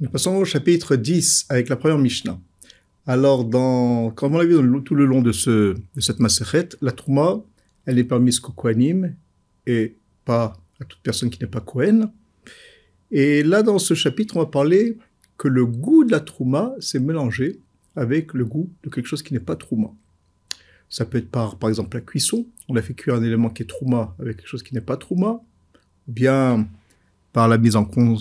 Nous passons au chapitre 10 avec la première Mishnah. Alors, comme on l'a vu tout le long de, ce, de cette Maseret, la Trouma, elle est permise qu'au Kohanim et pas à toute personne qui n'est pas Kohen. Et là, dans ce chapitre, on va parler que le goût de la Trouma s'est mélangé avec le goût de quelque chose qui n'est pas Trouma. Ça peut être par, par exemple, la cuisson. On a fait cuire un élément qui est Trouma avec quelque chose qui n'est pas Trouma. Ou bien par la mise en, con,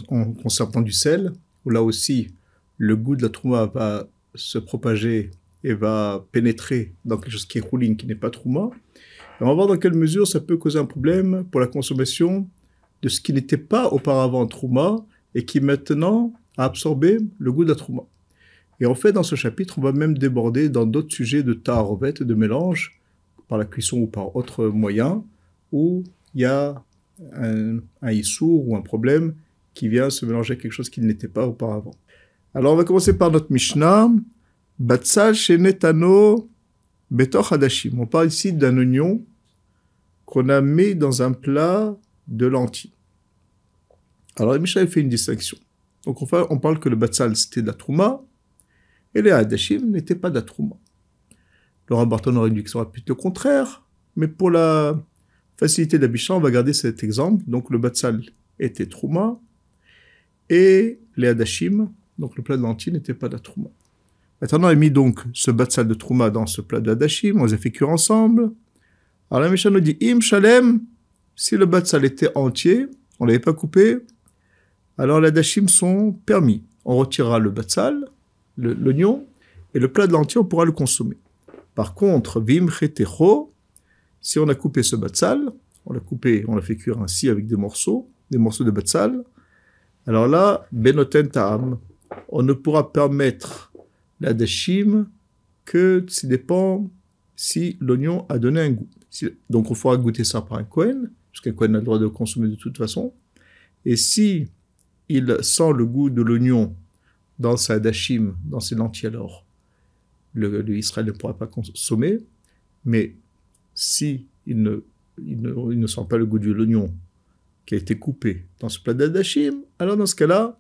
du sel, là aussi, le goût de la Trouma va se propager et va pénétrer dans quelque chose qui est rouling, qui n'est pas Trouma. on va voir dans quelle mesure ça peut causer un problème pour la consommation de ce qui n'était pas auparavant Trouma et qui maintenant a absorbé le goût de la Trouma. Et en fait, dans ce chapitre, on va même déborder dans d'autres sujets de tarovet, de mélange, par la cuisson ou par autre moyen, où il y a un, un issour ou un problème qui vient se mélanger à quelque chose qui n'était pas auparavant. Alors, on va commencer par notre Mishnah. Batsal Shenetano Betor Hadashim. On parle ici d'un oignon qu'on a mis dans un plat de lentilles. Alors, la Mishnah fait une distinction. Donc, on parle que le Batsal, c'était de la et les Hadashim n'étaient pas de la Trouma. Barton aurait dit que ça aurait pu être le contraire, mais pour la facilité d'Abishan, on va garder cet exemple. Donc le Batsal était Trouma, et les Hadashim, donc le plat de lentilles, n'était pas de la. Maintenant, on a mis donc ce Batsal de Trouma dans ce plat de on les a fait cuire ensemble. Alors la Mishnah nous dit, Im Shalem, si le Batsal était entier, on ne l'avait pas coupé, alors les Hadashim sont permis. On retirera le Batsal, l'oignon, et le plat de lentilles, on pourra le consommer. Par contre, vim si on a coupé ce batsal, on l'a coupé, on l'a fait cuire ainsi avec des morceaux, des morceaux de batsal, alors là, benoten ta'am, on ne pourra permettre la dashim que ça dépend si l'oignon a donné un goût. donc on fera goûter ça par un Kohen, parce qu'un Kohen a le droit de consommer de toute façon. Et si il sent le goût de l'oignon dans sa dashim, dans ses lentilles alors, le, Israël ne pourra pas consommer, mais si il ne, ne, sent pas le goût de l'oignon qui a été coupé dans ce plat d'adashim, alors dans ce cas-là,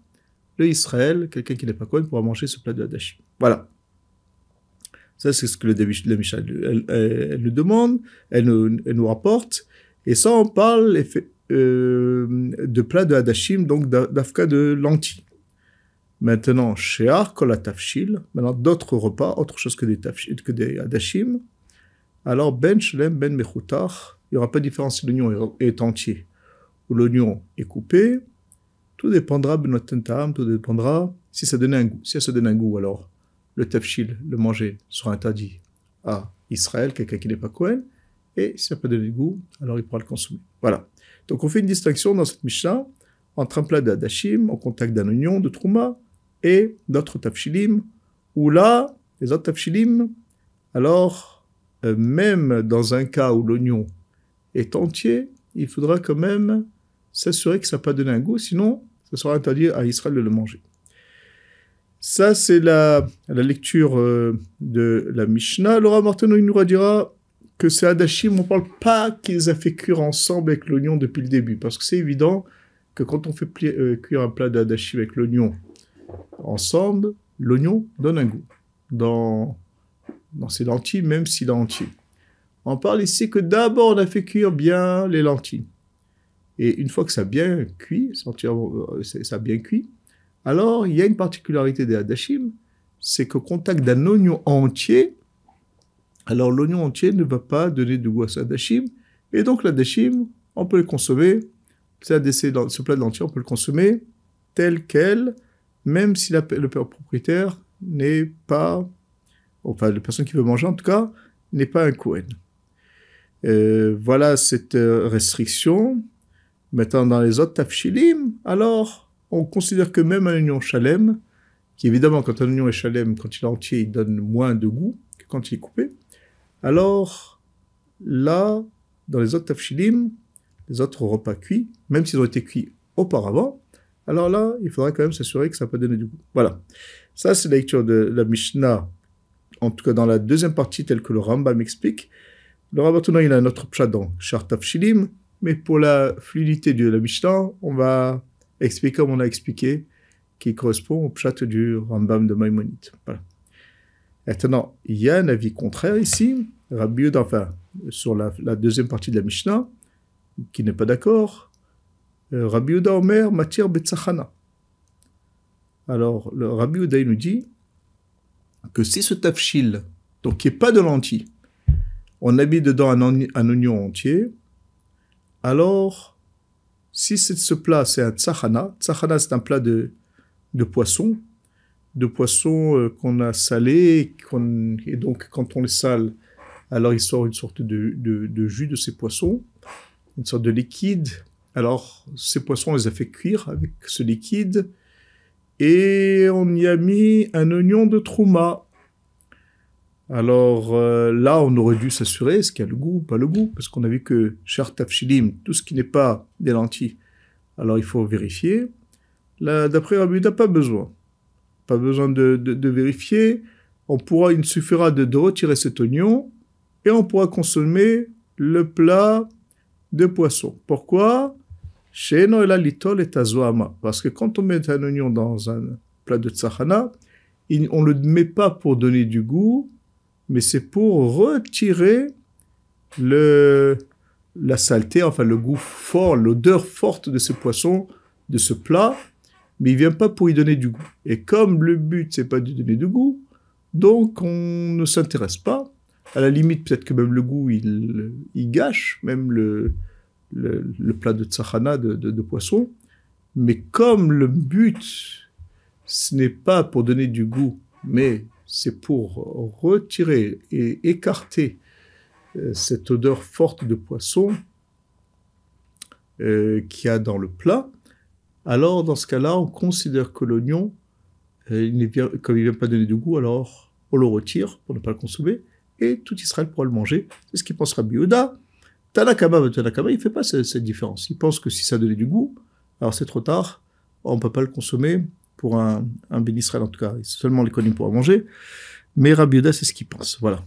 le Israël, quelqu'un qui n'est pas connu, pourra manger ce plat d'adashim. Voilà. Ça, c'est ce que le la Mishnah, nous demande, elle nous, rapporte. Et ça, on parle euh, de plat de hadashim, donc d'afka de lentilles. Maintenant, Shear, Kolatafshil, maintenant d'autres repas, autre chose que des, tafshil, que des Adashim. Alors, Ben Shlem, Ben Mechutar, il n'y aura pas de différence si l'oignon est entier ou l'oignon est coupé. Tout dépendra de notre tout dépendra si ça donne un goût. Si ça donne un goût, alors le tafshil, le manger, sera interdit à Israël, quelqu'un qui n'est pas Cohen. Et si ça peut donner du goût, alors il pourra le consommer. Voilà. Donc on fait une distinction dans cette Mishnah entre un plat d'Adashim au contact d'un oignon, de Trouma, et d'autres tafshilim, où là, les autres tafshilim, alors, euh, même dans un cas où l'oignon est entier, il faudra quand même s'assurer que ça n'a pas donné un goût, sinon, ça sera interdit à Israël de le manger. Ça, c'est la, la lecture euh, de la Mishnah. Laura Martin nous dira que c'est Adashim, on ne parle pas qu'ils a fait cuire ensemble avec l'oignon depuis le début, parce que c'est évident que quand on fait euh, cuire un plat d'Adashim avec l'oignon ensemble, l'oignon donne un goût dans, dans ces lentilles, même s'il est entier. On parle ici que d'abord on a fait cuire bien les lentilles. Et une fois que ça a bien cuit, euh, ça bien cuit, alors il y a une particularité des hadashim, c'est qu'au contact d'un oignon entier, alors l'oignon entier ne va pas donner de goût à ce hadashim, et donc l'adashim, on peut le consommer, ce plat de lentilles, on peut le consommer tel quel, même si le propriétaire n'est pas, enfin la personne qui veut manger en tout cas, n'est pas un Kohen. Euh, voilà cette euh, restriction. Maintenant, dans les autres tafshilim, alors, on considère que même un oignon chalem, qui évidemment, quand un oignon est chalem, quand il est entier, il donne moins de goût que quand il est coupé. Alors, là, dans les autres tafshilim, les autres repas cuits, même s'ils ont été cuits auparavant, alors là, il faudra quand même s'assurer que ça peut donner du goût. Voilà. Ça, c'est la lecture de la Mishnah, en tout cas dans la deuxième partie, telle que le Rambam explique. Le Rambam, il a un autre pshat dans Shartaf Shilim, mais pour la fluidité de la Mishnah, on va expliquer comme on a expliqué qui correspond au pshat du Rambam de Maïmonide. Voilà. Maintenant, il y a un avis contraire ici, Rabbi enfin, sur la, deuxième partie de la Mishnah, qui n'est pas d'accord. Euh, Rabbi Omer, matière Betzachana. Alors, le Rabbi Yehuda, nous dit que si ce tafshil, donc qui n'est pas de lentilles, on habille dedans un oignon entier, alors, si ce plat, c'est un tsachana, tsachana, c'est un plat de, de poisson, de poisson euh, qu'on a salé, et donc quand on les sale, alors il sort une sorte de, de, jus de ces poissons, une sorte de liquide. Alors ces poissons, on les a fait cuire avec ce liquide, et on y a mis un oignon de trouma. Alors euh, là, on aurait dû s'assurer est-ce qu'il y a le goût ou pas le goût, parce qu'on a vu que char tafshilim, tout ce qui n'est pas des lentilles, alors il faut vérifier. D'après Rabbi, pas besoin. Pas besoin de, vérifier. On pourra, il suffira de, retirer cet oignon et on pourra consommer le plat de poisson. Pourquoi? Chez la litol et Parce que quand on met un oignon dans un plat de tsahana, on ne le met pas pour donner du goût, mais c'est pour retirer le, la saleté, enfin le goût fort, l'odeur forte de ce poisson, de ce plat, mais il vient pas pour y donner du goût. Et comme le but, c'est pas de donner du goût, donc on ne s'intéresse pas. À la limite, peut-être que même le goût, il, il gâche, même le, le, plat de tsahana, de, de, poisson. Mais comme le but, ce n'est pas pour donner du goût, mais c'est pour retirer et écarter euh, cette odeur forte de poisson euh, qu'il y a dans le plat, alors dans ce cas-là, on considère que l'oignon, euh, comme il ne vient pas donner de goût, alors on le retire pour ne pas le consommer, et tout Israël pourra le manger. C'est ce qu'il pensera Biouda. Tanakama, Tanakama, il ne fait pas cette, différence. Il pense que si ça donnait du goût, alors c'est trop tard, on ne peut pas le consommer pour un, un Ben Israël en tout cas. Seulement les connus pourront manger. Mais Rabbi c'est ce qu'il pense. Voilà.